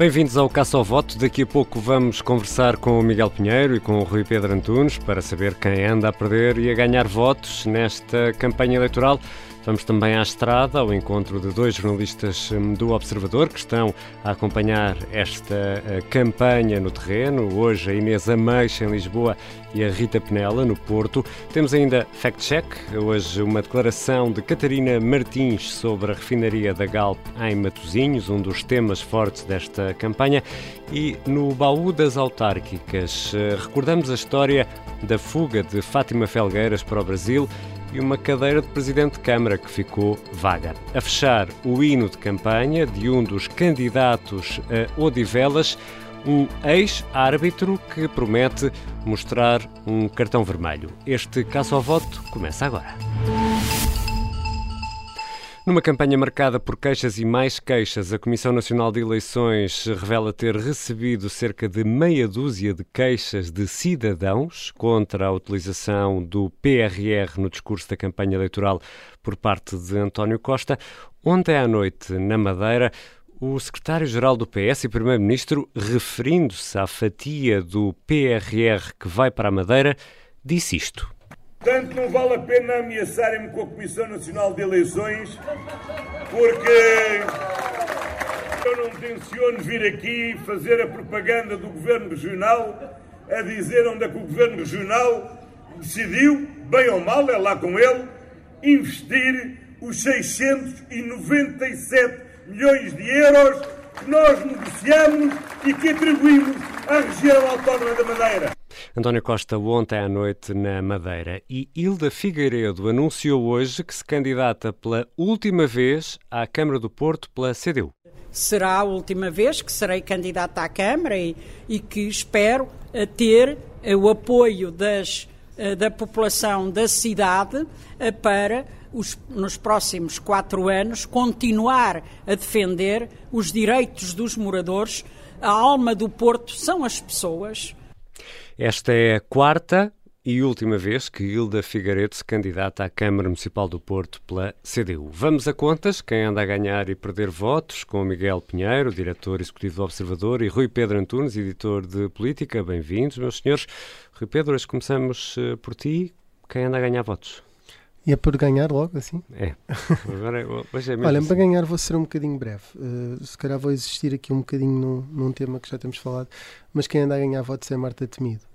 Bem-vindos ao Caça ao Voto. Daqui a pouco vamos conversar com o Miguel Pinheiro e com o Rui Pedro Antunes para saber quem anda a perder e a ganhar votos nesta campanha eleitoral. Vamos também à estrada, ao encontro de dois jornalistas hum, do Observador que estão a acompanhar esta eh, campanha no terreno. Hoje a Inês Ameixa em Lisboa e a Rita Penela no Porto. Temos ainda Fact Check, hoje uma declaração de Catarina Martins sobre a refinaria da Galp em Matosinhos, um dos temas fortes desta campanha. E no baú das autárquicas, eh, recordamos a história da fuga de Fátima Felgueiras para o Brasil e uma cadeira de presidente de Câmara que ficou vaga. A fechar, o hino de campanha de um dos candidatos a Odivelas, um ex-árbitro que promete mostrar um cartão vermelho. Este caso ao voto começa agora. Numa campanha marcada por queixas e mais queixas, a Comissão Nacional de Eleições revela ter recebido cerca de meia dúzia de queixas de cidadãos contra a utilização do PRR no discurso da campanha eleitoral por parte de António Costa. Ontem à noite, na Madeira, o secretário-geral do PS e primeiro-ministro, referindo-se à fatia do PRR que vai para a Madeira, disse isto. Portanto, não vale a pena ameaçarem-me com a Comissão Nacional de Eleições, porque eu não tenciono vir aqui fazer a propaganda do Governo Regional a dizer onde é que o Governo Regional decidiu, bem ou mal, é lá com ele, investir os 697 milhões de euros que nós negociamos e que atribuímos à região autónoma da Madeira. António Costa ontem à noite na Madeira e Hilda Figueiredo anunciou hoje que se candidata pela última vez à Câmara do Porto pela CDU. Será a última vez que serei candidata à Câmara e, e que espero ter o apoio das, da população da cidade para os, nos próximos quatro anos continuar a defender os direitos dos moradores. A alma do Porto são as pessoas esta é a quarta e última vez que Hilda Figueiredo se candidata à Câmara Municipal do Porto pela CDU. Vamos a contas, quem anda a ganhar e perder votos, com Miguel Pinheiro, diretor executivo do Observador, e Rui Pedro Antunes, editor de Política. Bem-vindos, meus senhores. Rui Pedro, hoje começamos eh, por ti. Quem anda a ganhar votos? E é por ganhar logo, assim? É. Agora, hoje é Olha, assim. para ganhar vou ser um bocadinho breve. Uh, se calhar vou existir aqui um bocadinho num, num tema que já temos falado, mas quem anda a ganhar votos é Marta Temido.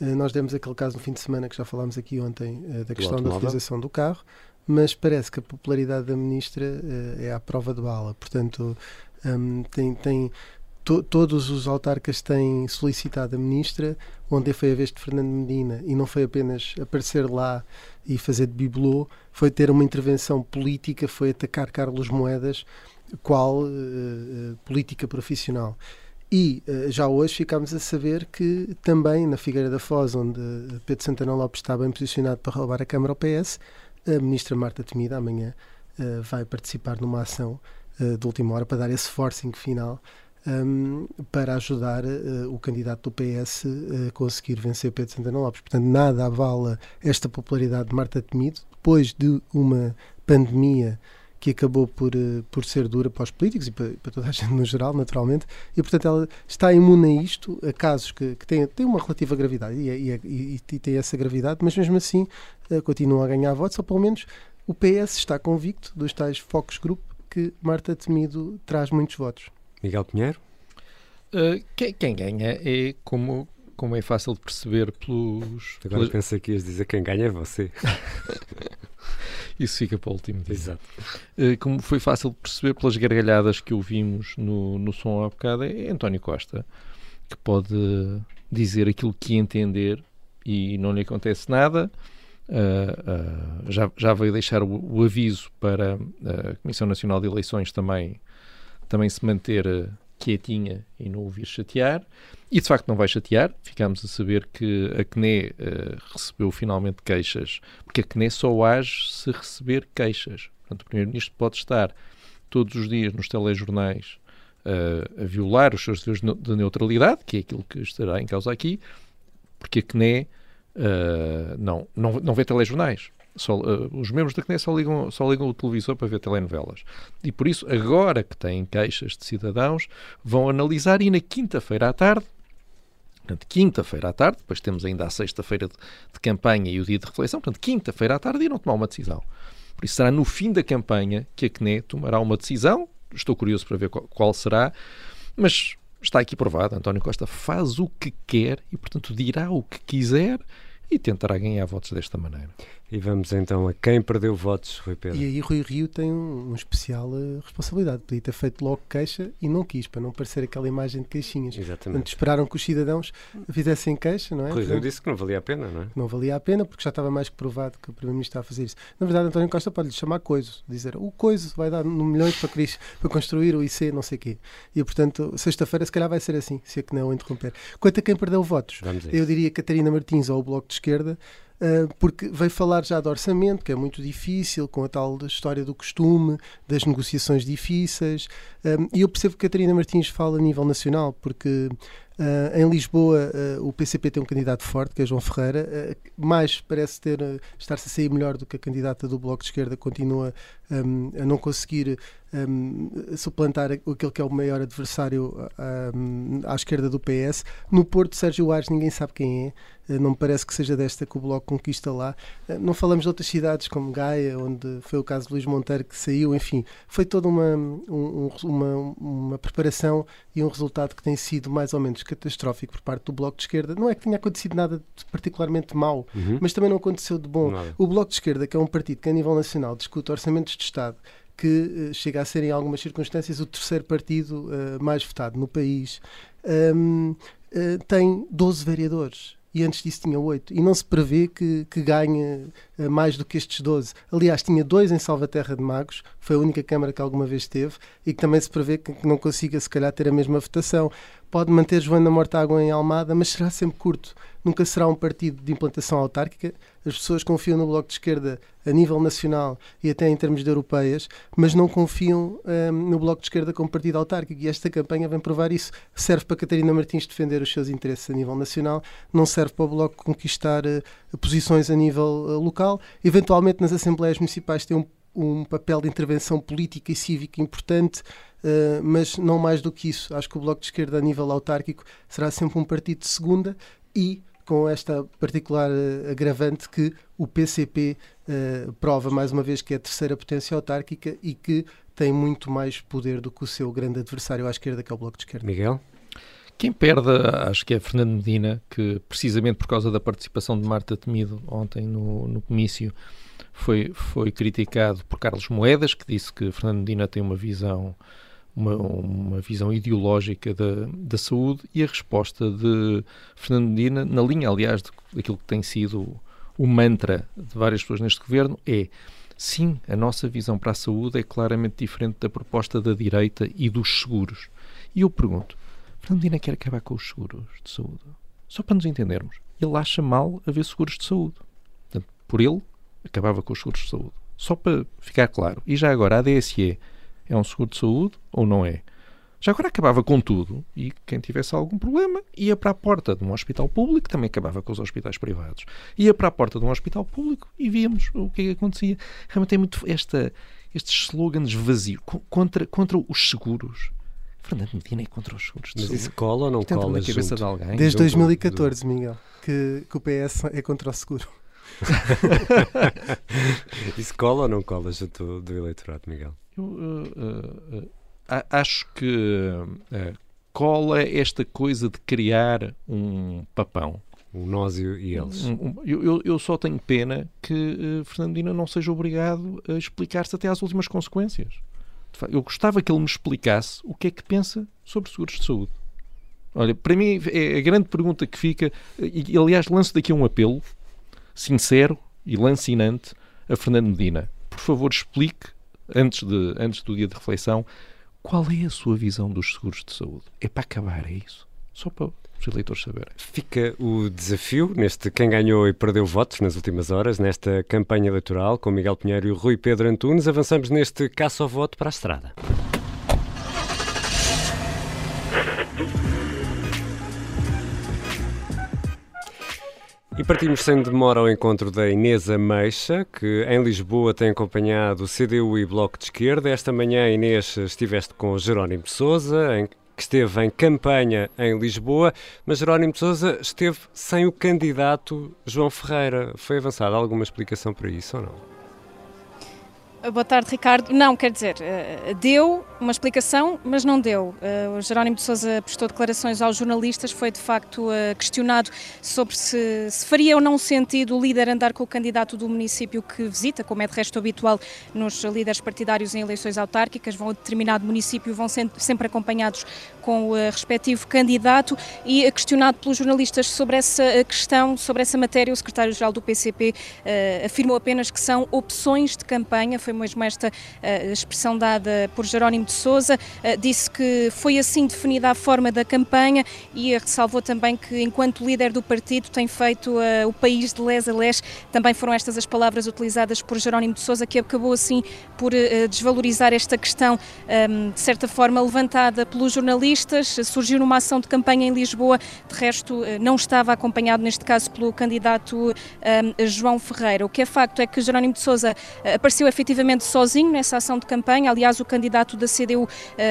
Eh, nós demos aquele caso no fim de semana que já falámos aqui ontem eh, da questão da utilização do carro, mas parece que a popularidade da ministra eh, é à prova de bala. Portanto, um, tem, tem to, todos os autarcas têm solicitado a ministra. Ontem foi a vez de Fernando Medina e não foi apenas aparecer lá e fazer de bibelô, foi ter uma intervenção política, foi atacar Carlos Moedas, qual política profissional. E uh, já hoje ficámos a saber que também na Figueira da Foz, onde Pedro Santana Lopes está bem posicionado para roubar a Câmara ao PS, a ministra Marta Temida amanhã uh, vai participar numa ação uh, de última hora para dar esse forcing final um, para ajudar o candidato do PS a conseguir vencer Pedro Santana Lopes. Portanto, nada avala esta popularidade de Marta Temido depois de uma pandemia que acabou por, eh, por ser dura para os políticos e para, para, toda a gente no geral, naturalmente, e portanto ela está imune a isto, a casos que, que têm, têm uma relativa gravidade e, e, e, e tem essa gravidade, mas mesmo assim uh, continuam a ganhar votos, ou pelo menos o PS está convicto dos tais focos group que Marta Temido traz muitos votos. Miguel Pinheiro? Uh, quem, quem, ganha é como, como é fácil de perceber pelos. Agora pelos... pensei que ias dizer quem ganha é você. Isso fica para o último dia. Exato. Uh, como foi fácil de perceber pelas gargalhadas que ouvimos no, no som há bocado, é António Costa, que pode dizer aquilo que entender e não lhe acontece nada. Uh, uh, já, já veio deixar o, o, aviso para a Comissão Nacional de Eleições também, também se manter quietinha e não ouvir chatear. E de facto não vai chatear. Ficámos a saber que a CNE uh, recebeu finalmente queixas, porque a CNE só age se receber queixas. Portanto, o Primeiro-Ministro pode estar todos os dias nos telejornais uh, a violar os seus deveres de neutralidade, que é aquilo que estará em causa aqui, porque a CNE uh, não, não, não vê telejornais. Só, uh, os membros da CNE só ligam, só ligam o televisor para ver telenovelas. E por isso, agora que têm queixas de cidadãos, vão analisar e na quinta-feira à tarde, portanto, quinta-feira à tarde, depois temos ainda a sexta-feira de, de, campanha e o dia de reflexão, portanto, quinta-feira à tarde irão tomar uma decisão. Por isso será no fim da campanha que a CNE tomará uma decisão. Estou curioso para ver qual, qual será, mas está aqui provado. António Costa faz o que quer e, portanto, dirá o que quiser e tentará ganhar votos desta maneira. E vamos então a quem perdeu votos, Rui Pedro. E aí Rui Rio tem um, um especial uh, responsabilidade. Podia ter feito logo queixa e não quis, para não parecer aquela imagem de queixinhas. Exatamente. Portanto, esperaram que os cidadãos fizessem queixa, não é? Rui Rio disse que não valia a pena, não é? Não valia a pena, porque já estava mais que provado que o Primeiro-Ministro está a fazer isso. Na verdade, António Costa pode lhe chamar coiso, dizer o coiso vai dar no milhões para, para construir o IC, não sei o quê. E, portanto, sexta-feira se calhar vai ser assim, se é que não interromper. Quanto a quem perdeu votos, eu diria Catarina Martins ou o Bloco de Esquerda, porque veio falar já de orçamento, que é muito difícil, com a tal história do costume, das negociações difíceis. Ah, e eu percebo que Catarina Martins fala a nível nacional, porque Uh, em Lisboa, uh, o PCP tem um candidato forte, que é João Ferreira, uh, mais parece ter estar-se a sair melhor do que a candidata do Bloco de Esquerda, continua um, a não conseguir um, suplantar aquele que é o maior adversário um, à esquerda do PS. No Porto, Sérgio Ares, ninguém sabe quem é, não me parece que seja desta que o Bloco conquista lá. não falamos de outras cidades como Gaia, onde foi o caso de Luís Monteiro que saiu, enfim, foi toda uma, um, uma, uma preparação e um resultado que tem sido mais ou menos catastrófico por parte do Bloco de Esquerda. Não é que tenha acontecido nada de particularmente mau, uhum. mas também não aconteceu de bom. Nada. O Bloco de Esquerda, que é um partido que a nível nacional discute orçamentos de Estado, que uh, chega a ser em algumas circunstâncias o terceiro partido uh, mais votado no país, um, uh, eh, tem 12 vereadores e antes disso tinha 8. E não se prevê que, que ganhe mais do que estes 12. Aliás, tinha dois em Salvaterra de Magos, foi a única Câmara que alguma vez teve, e que também se prevê que não consiga, se calhar, ter a mesma votação. Pode manter Joana Mortágua em Almada, mas será sempre curto. Nunca será um partido de implantação autárquica. As pessoas confiam no Bloco de Esquerda a nível nacional e até em termos de europeias, mas não confiam um, no Bloco de Esquerda como partido autárquico. E esta campanha vem provar isso. Serve para Catarina Martins defender os seus interesses a nível nacional, não serve para o Bloco conquistar uh, posições a nível uh, local. Eventualmente, nas Assembleias Municipais, tem um um papel de intervenção política e cívica importante, uh, mas não mais do que isso. Acho que o Bloco de Esquerda, a nível autárquico, será sempre um partido de segunda e com esta particular uh, agravante que o PCP uh, eh, prova mais uma vez que é a terceira potência autárquica e que tem muito mais poder do que o seu grande adversário à esquerda, que é o Bloco de Esquerda. Miguel? Quem perde, acho que é Fernando Medina, que precisamente por causa da participação de Marta Temido ontem no, no comício, foi, foi criticado por Carlos Moedas, que disse que Fernando Medina tem uma visão uma, uma visão ideológica da, da saúde e a resposta de Fernando Medina, na linha, aliás, daquilo que tem sido o mantra de várias pessoas neste governo, é sim, a nossa visão para a saúde é claramente diferente da proposta da direita e dos seguros. E eu pergunto, Fernando Medina quer acabar com os seguros de saúde? Só para nos entendermos, ele acha mal haver seguros de saúde. Portanto, por ele, acabava com os seguros de saúde. Só para ficar claro. E já agora, a DSE é um seguro de saúde ou não é? Já agora acabava com tudo e quem tivesse algum problema ia para a porta de um hospital público, também acabava com os hospitais privados. Ia para a porta de um hospital público e víamos o que, é que acontecia. Realmente tem muito esta, estes slogans vazios contra, contra os seguros. Fernando Medina é contra os seguros. Mas isso cola ou não cola? Na cabeça de alguém? Desde 2014, Miguel, que, que o PS é contra o seguro. Isso cola ou não cola junto do eleitorado, Miguel? Eu uh, uh, acho que cola esta coisa de criar um papão. Um nós e eles. Um, um, eu, eu, só tenho pena que uh, Fernandina não seja obrigado a explicar-se até às últimas consequências. Eu gostava que ele me explicasse o que é que pensa sobre seguros de saúde. Olha, para mim é a grande pergunta que fica, e aliás lanço daqui um apelo, sincero e lancinante a Fernando Medina. Por favor, explique, antes, de, antes do dia de reflexão, qual é a sua visão dos seguros de saúde. É para acabar, é isso? Só para os eleitores saberem. Fica o desafio neste quem ganhou e perdeu votos nas últimas horas, nesta campanha eleitoral, com Miguel Pinheiro e Rui Pedro Antunes. Avançamos neste caça ao voto para a estrada. E partimos sem demora ao encontro da Inês Ameixa, que em Lisboa tem acompanhado o CDU e Bloco de Esquerda. Esta manhã, Inês, estiveste com Jerónimo Souza, em, que esteve em campanha em Lisboa, mas Jerónimo Souza esteve sem o candidato João Ferreira. Foi avançada alguma explicação para isso ou não? Boa tarde, Ricardo. Não, quer dizer, eh, deu uma explicação, mas não deu. Eh, o Jerónimo de Sousa prestou declarações aos jornalistas, foi de facto eh, questionado sobre se, se, faria ou não sentido o líder andar com o candidato do município que visita, como é de resto habitual nos líderes partidários em eleições autárquicas, vão a determinado município, vão sempre acompanhados com o respectivo candidato e questionado pelos jornalistas sobre essa questão, sobre essa matéria, o secretário-geral do PCP afirmou apenas que são opções de campanha, foi foi mesmo esta uh, expressão dada por Jerónimo de Sousa, uh, disse que foi assim definida a forma da campanha e ressalvou também que, enquanto líder do partido, tem feito uh, o país de les a les. Também foram estas as palavras utilizadas por Jerónimo de Sousa, que acabou assim por desvalorizar esta questão, ehm, de certa forma levantada pelos jornalistas. Surgiu numa ação de campanha em Lisboa, de resto, não estava acompanhado, neste caso, pelo candidato ehm, João Ferreira. O que é facto é que Jerónimo de Sousa apareceu efetivamente sozinho nessa ação de campanha. Aliás, o candidato da CDU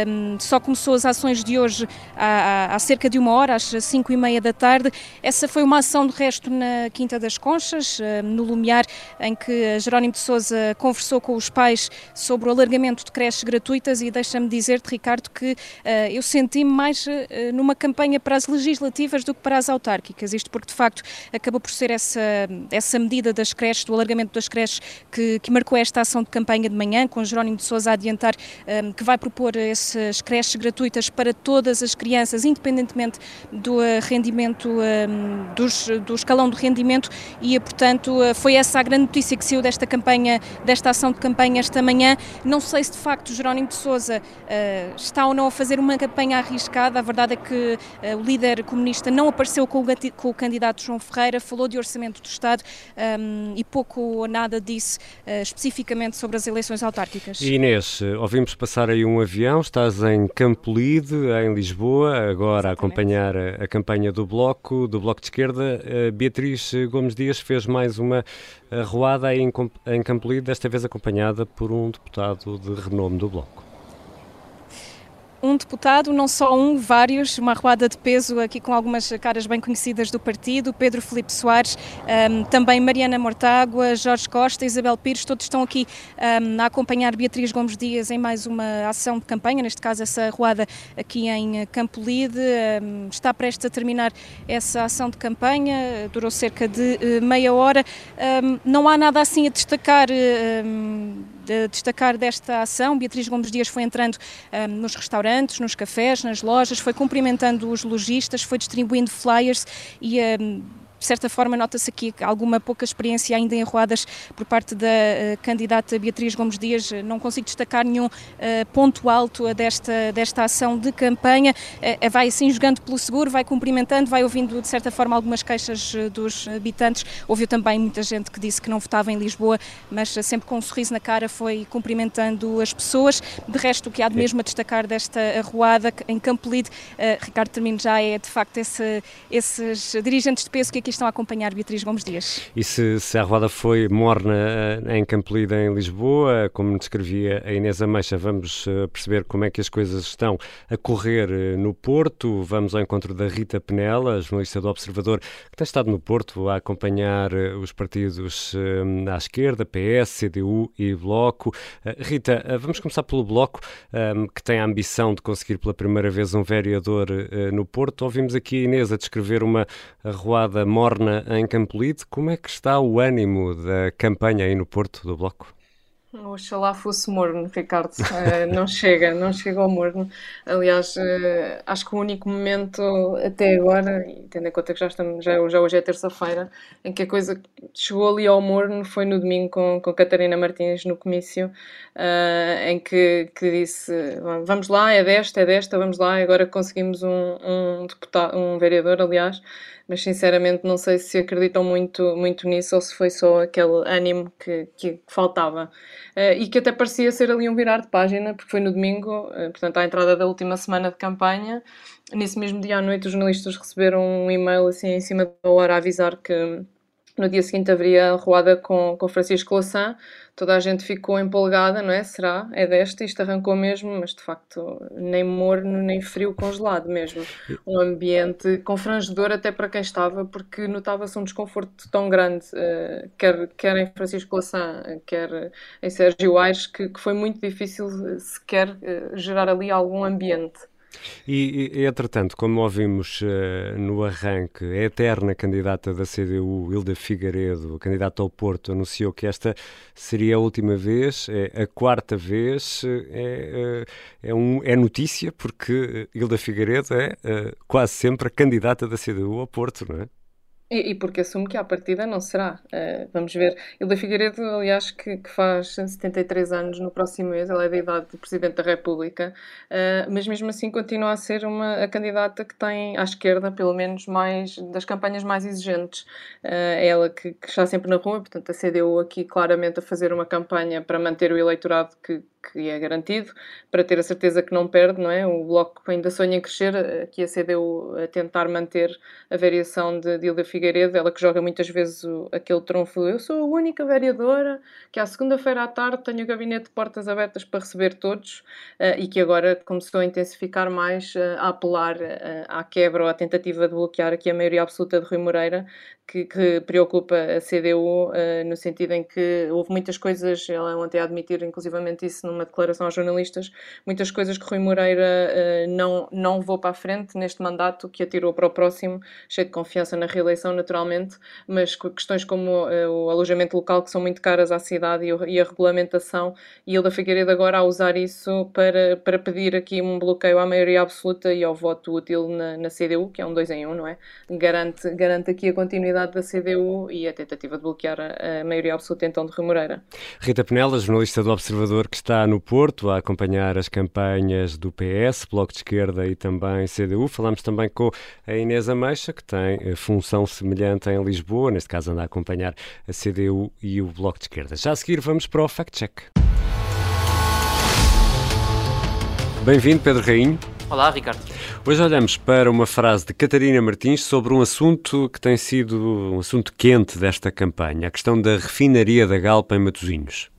um, só começou as ações de hoje há, há, cerca de uma hora, às cinco e meia da tarde. Essa foi uma ação de resto na Quinta das Conchas, um, no Lumiar, em que Jerónimo de Sousa conversou com os pais sobre o alargamento de creches gratuitas e deixa-me dizer-te, Ricardo, que uh, eu senti-me mais uh, numa campanha para as legislativas do que para as autárquicas. Isto porque, de facto, acabou por ser essa, essa medida das creches, do alargamento das creches, que, que marcou esta ação de campanha campanha de manhã, com Jerónimo de Sousa a adiantar um, que vai propor essas creches gratuitas para todas as crianças, independentemente do uh, rendimento, um, dos, do escalão de rendimento, e portanto uh, foi essa a grande notícia que saiu desta campanha, desta ação de campanha esta manhã. Não sei se de facto Jerónimo de Sousa uh, está ou não a fazer uma campanha arriscada, a verdade é que o líder comunista não apareceu com o, com o, candidato João Ferreira, falou de orçamento do Estado um, e pouco ou nada disse especificamente sobre sobre as eleições autárquicas. Inês, ouvimos passar aí um avião, estás em Campolide, em Lisboa, agora Exatamente. a acompanhar a, a, campanha do Bloco, do Bloco de Esquerda. A Beatriz Gomes Dias fez mais uma arruada em, em Campolide, desta vez acompanhada por um deputado de renome do Bloco um deputado, não só um, vários, uma arruada de peso aqui com algumas caras bem conhecidas do partido, Pedro Felipe Soares, um, também Mariana Mortágua, Jorge Costa, Isabel Pires, todos estão aqui um, a acompanhar Beatriz Gomes Dias em mais uma ação de campanha, neste caso essa arruada aqui em Campolide, um, está prestes a terminar essa ação de campanha, durou cerca de uh, meia hora, não há nada assim a destacar de destacar desta ação. Beatriz Gomes Dias foi entrando um, nos restaurantes, nos cafés, nas lojas, foi cumprimentando os lojistas, foi distribuindo flyers e um, de certa forma, nota-se aqui alguma pouca experiência ainda em arruadas por parte da uh, candidata Beatriz Gomes Dias. Não consigo destacar nenhum uh, ponto alto desta, desta ação de campanha. Uh, vai assim jogando pelo seguro, vai cumprimentando, vai ouvindo de certa forma algumas queixas dos habitantes. Ouviu também muita gente que disse que não votava em Lisboa, mas sempre com um sorriso na cara foi cumprimentando as pessoas. De resto, o que há de mesmo a destacar desta arruada em Campo Lide, Ricardo Termino já é de facto esse, esses dirigentes de peso que aqui estão a acompanhar Beatriz Gomes Dias. E se, se a roda foi morna eh, em Campolida, em Lisboa, como descrevia a Inês Ameixa, vamos eh, perceber como é que as coisas estão a correr eh, no Porto. Vamos ao encontro da Rita Penela, jornalista do Observador, que tem estado no Porto a acompanhar os partidos à esquerda, PS, CDU e Bloco. Rita, vamos começar pelo Bloco, que tem a ambição de conseguir pela primeira vez um vereador no Porto. Ouvimos aqui a Inês a descrever uma arruada morna morna em Campolide. Como é que está o ânimo da campanha aí no Porto do Bloco? Oxalá fosse morno, Ricardo. Uh, não chega, não chega ao morno. Aliás, uh, acho que o único momento até agora, tendo em conta que já, estamos, já, já hoje é terça-feira, em que a coisa chegou ali ao morno foi no domingo com, com Catarina Martins no comício, uh, em que, que disse: Vamos lá, é desta, é desta, vamos lá, agora conseguimos um, um deputado, um vereador, aliás. Mas sinceramente não sei se acreditam muito, muito nisso ou se foi só aquele ânimo que, que faltava. Uh, e que até parecia ser ali um virar de página, porque foi no domingo, uh, portanto, à entrada da última semana de campanha. Nesse mesmo dia à noite, os jornalistas receberam um e-mail assim em cima da hora a avisar que no dia seguinte haveria roada com, com Francisco Louçã, toda a gente ficou empolgada, não é? Será? É desta? Isto arrancou mesmo, mas de facto nem morno, nem frio, congelado mesmo. Um ambiente confrangedor até para quem estava, porque notava-se um desconforto tão grande, uh, quer, quer em Francisco Louçã, quer em Sérgio Aires, que, que foi muito difícil sequer uh, gerar ali algum ambiente. E, e, entretanto, como ouvimos uh, no arranque, a eterna candidata da CDU, Hilda Figueiredo, candidata ao Porto, anunciou que esta seria a última vez, é a quarta vez, é, é, um, é notícia, porque Hilda Figueiredo é uh, quase sempre a candidata da CDU ao Porto, não é? E, e, porque assumo que à partida não será. Uh, vamos ver. Hilda Figueiredo, aliás, que, que, faz 73 anos no próximo mês, ela é da idade do Presidente da República, uh, mas mesmo assim continua a ser uma a candidata que tem à esquerda, pelo menos, mais das campanhas mais exigentes. Uh, ela que, que, está sempre na rua, portanto, a CDU aqui claramente a fazer uma campanha para manter o eleitorado que, que é garantido, para ter a certeza que não perde, não é? O Bloco ainda sonha em crescer, aqui a CDU a tentar manter a variação de, Hilda Figueiredo, ela que joga muitas vezes o, aquele trunfo, eu sou a única vereadora que à segunda-feira à tarde tenho o gabinete de portas abertas para receber todos uh, e que agora começou a intensificar mais, uh, a apelar uh, à quebra ou à tentativa de bloquear aqui a maioria absoluta de Rui Moreira, que, que preocupa a CDU no sentido em que houve muitas coisas, ela ontem a admitir inclusivamente isso numa declaração aos jornalistas, muitas coisas que Rui Moreira uh, não, não levou para a frente neste mandato, que atirou para o próximo, cheio de confiança na reeleição, naturalmente, mas questões como uh, o alojamento local, que são muito caras à cidade, e, o, e a regulamentação, e Hilda Figueiredo agora a usar isso para, para pedir aqui um bloqueio à maioria absoluta e ao voto útil na, na CDU, que é um dois em um, não é? Garante, garante aqui a continuidade da CDU e a tentativa de bloquear a, a maioria absoluta então de Rui Moreira. Rita Penela, jornalista do Observador, que está no Porto a acompanhar as campanhas do PS, Bloco de Esquerda e também CDU. Falamos também com a Inês Ameixa, que tem eh, função semelhante em Lisboa, neste caso anda a acompanhar a CDU e o Bloco de Esquerda. Já a seguir vamos para o Fact Check. Bem-vindo, Pedro Rainho. Olá, Ricardo. Hoje olhamos para uma frase de Catarina Martins sobre um assunto que tem sido um assunto quente desta campanha, a questão da refinaria da Galpa em Matosinhos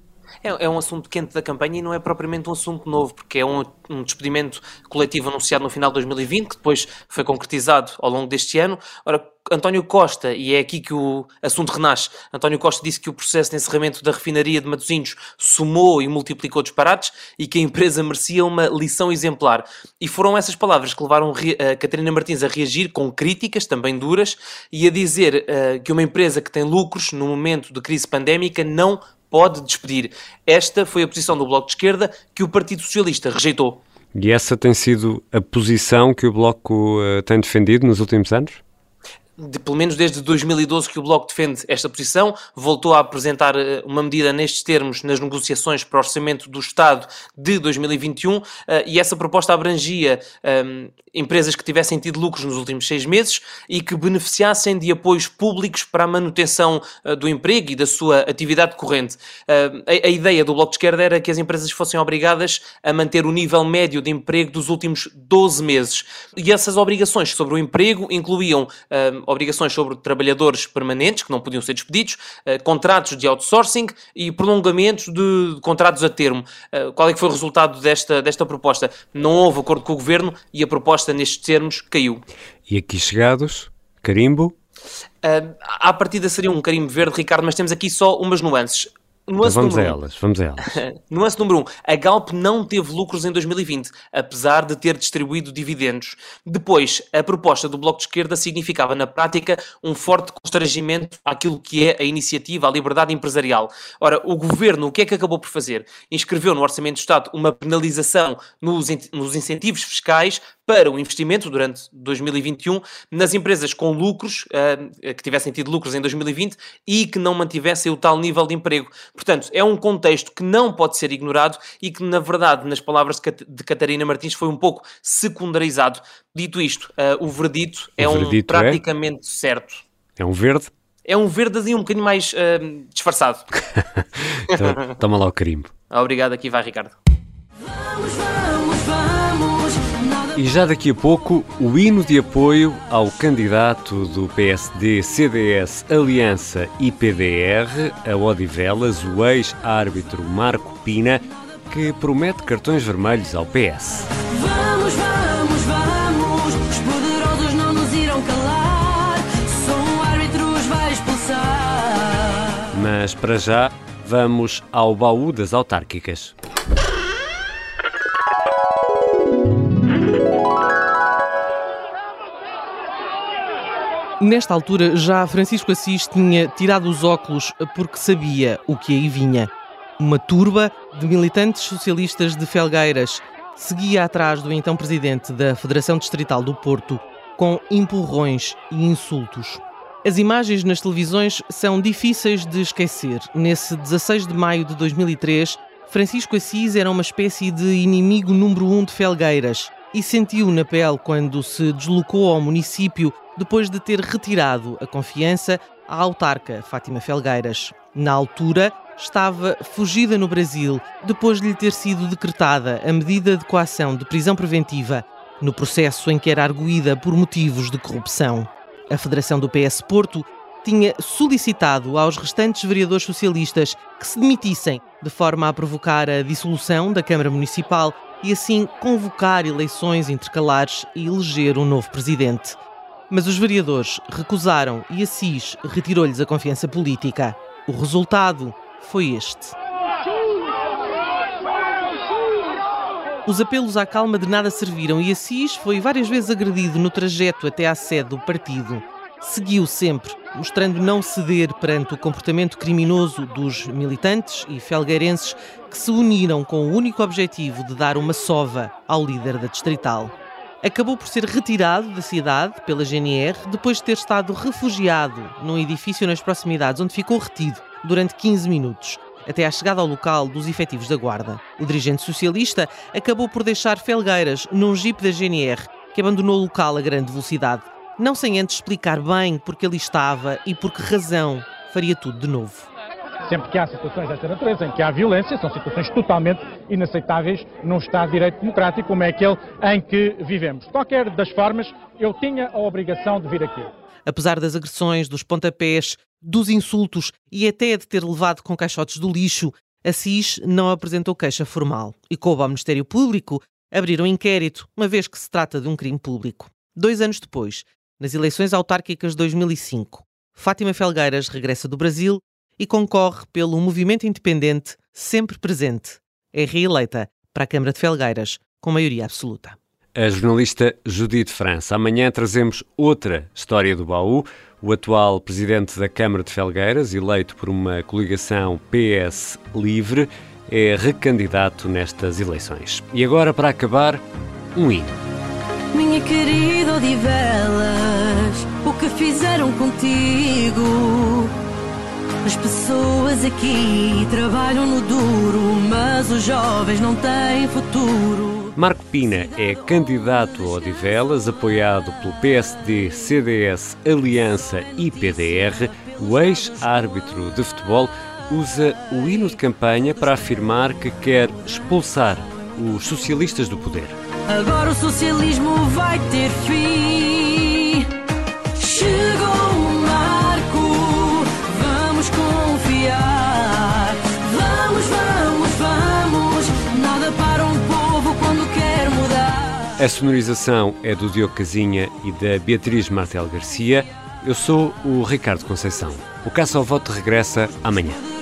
é, é, um assunto quente da campanha e não é propriamente um assunto novo, porque é um, um despedimento coletivo anunciado no final de 2020, que depois foi concretizado ao longo deste ano. Ora, António Costa, e é aqui que o assunto renasce, António Costa disse que o processo de encerramento da refinaria de Matosinhos somou e multiplicou disparates e que a empresa merecia uma lição exemplar. E foram essas palavras que levaram a Catarina Martins a reagir com críticas, também duras, e a dizer uh, que uma empresa que tem lucros no momento de crise pandémica não pode despedir. Esta foi a posição do Bloco de Esquerda que o Partido Socialista rejeitou. E essa tem sido a posição que o Bloco uh, tem defendido nos últimos anos? De, pelo menos desde 2012 que o Bloco defende esta posição, voltou a apresentar eh, uma medida nestes termos nas negociações para o Orçamento do Estado de 2021 eh, e essa proposta abrangia um, ehm, empresas que tivessem tido lucros nos últimos seis meses e que beneficiassem de apoios públicos para a manutenção uh, do emprego e da sua atividade corrente. Uh, a, a, ideia do Bloco de Esquerda era que as empresas fossem obrigadas a manter o nível médio de emprego dos últimos 12 meses. E essas obrigações sobre o emprego incluíam uh, obrigações sobre trabalhadores permanentes, que não podiam ser despedidos, uh, contratos de outsourcing e prolongamentos de, contratos a termo. Uh, qual é que foi o resultado desta, desta proposta? Não houve acordo com o Governo e a proposta nestes termos caiu. E aqui chegados, carimbo? Uh, à partida seria um carimbo verde, Ricardo, mas temos aqui só umas nuances. Nuance vamos a elas, vamos a elas. Nuance número 1. Um, a Galp não teve lucros em 2020, apesar de ter distribuído dividendos. Depois, a proposta do Bloco de Esquerda significava, na prática, um forte constrangimento àquilo que é a iniciativa, a liberdade empresarial. Ora, o Governo, o que é que acabou por fazer? Inscreveu no Orçamento do Estado uma penalização nos, nos incentivos fiscais para o investimento durante 2021 nas empresas com lucros, uh, que tivessem tido lucros em 2020 e que não mantivessem o tal nível de emprego. Portanto, é um contexto que não pode ser ignorado e que, na verdade, nas palavras de Catarina Martins, foi um pouco secundarizado. Dito isto, uh, o verdito o é verdito um é? praticamente é? certo. É um verde? É um verde assim um bocadinho mais uh, disfarçado. então, toma lá o carimbo. Obrigado, aqui vai Ricardo. Vamos, vamos, vamos, e já daqui a pouco, o hino de apoio ao candidato do PSD, CDS, Aliança e PDR, a Odivelas, o ex-árbitro Marco Pina, que promete cartões vermelhos ao PS. Vamos, vamos, vamos, os poderosos não nos irão calar, só um árbitro os vai expulsar. Mas para já, vamos ao baú das autárquicas. Nesta altura, já Francisco Assis tinha tirado os óculos porque sabia o que aí vinha. Uma turba de militantes socialistas de Felgueiras seguia atrás do então presidente da Federação Distrital do Porto com empurrões e insultos. As imagens nas televisões são difíceis de esquecer. Nesse 16 de maio de 2003, Francisco Assis era uma espécie de inimigo número um de Felgueiras e sentiu na pele quando se deslocou ao município depois de ter retirado a confiança à autarca Fátima Felgueiras. Na altura, estava fugida no Brasil depois de lhe ter sido decretada a medida de coação de prisão preventiva no processo em que era arguída por motivos de corrupção. A Federação do PS Porto tinha solicitado aos restantes vereadores socialistas que se demitissem, de forma a provocar a dissolução da Câmara Municipal e assim convocar eleições intercalares e eleger um novo presidente. Mas os vereadores recusaram e Assis retirou-lhes a confiança política. O resultado foi este. Os apelos à calma de nada serviram e Assis foi várias vezes agredido no trajeto até à sede do partido. Seguiu sempre, mostrando não ceder perante o comportamento criminoso dos militantes e felgueirenses que se uniram com o único objetivo de dar uma sova ao líder da distrital acabou por ser retirado da cidade pela GNR depois de ter estado refugiado num edifício nas proximidades onde ficou retido durante 15 minutos, até à chegada ao local dos efetivos da Guarda. O dirigente socialista acabou por deixar Felgueiras num jipe da GNR que abandonou o local a grande velocidade, não sem antes explicar bem porque ali estava e por que razão faria tudo de novo. Sempre que há situações desta natureza, em que há violência, são situações totalmente inaceitáveis num Estado de Direito Democrático como é aquele em que vivemos. De qualquer das formas, eu tinha a obrigação de vir aqui. Apesar das agressões, dos pontapés, dos insultos e até de ter levado com caixotes do lixo, Assis não apresentou queixa formal e coube ao Ministério Público abrir um inquérito, uma vez que se trata de um crime público. Dois anos depois, nas eleições autárquicas de 2005, Fátima Felgueiras regressa do Brasil e concorre pelo movimento independente sempre presente. É reeleita para a Câmara de Felgueiras com maioria absoluta. A jornalista Judite França. Amanhã trazemos outra história do baú. O atual presidente da Câmara de Felgueiras, eleito por uma coligação PS Livre, é recandidato nestas eleições. E agora, para acabar, um hino. Minha querida Odivelas, o que fizeram contigo? As pessoas aqui trabalham no duro, mas os jovens não têm futuro. Marco Pina é candidato a Odivelas, apoiado pelo PSD, CDS, Aliança e PDR. O ex-árbitro de futebol usa o hino de campanha para afirmar que quer expulsar os socialistas do poder. Agora o socialismo vai ter fim. Chegou A sonorização é do Diogo Casinha e da Beatriz Martel Garcia. Eu sou o Ricardo Conceição. O Caça ao Voto regressa amanhã.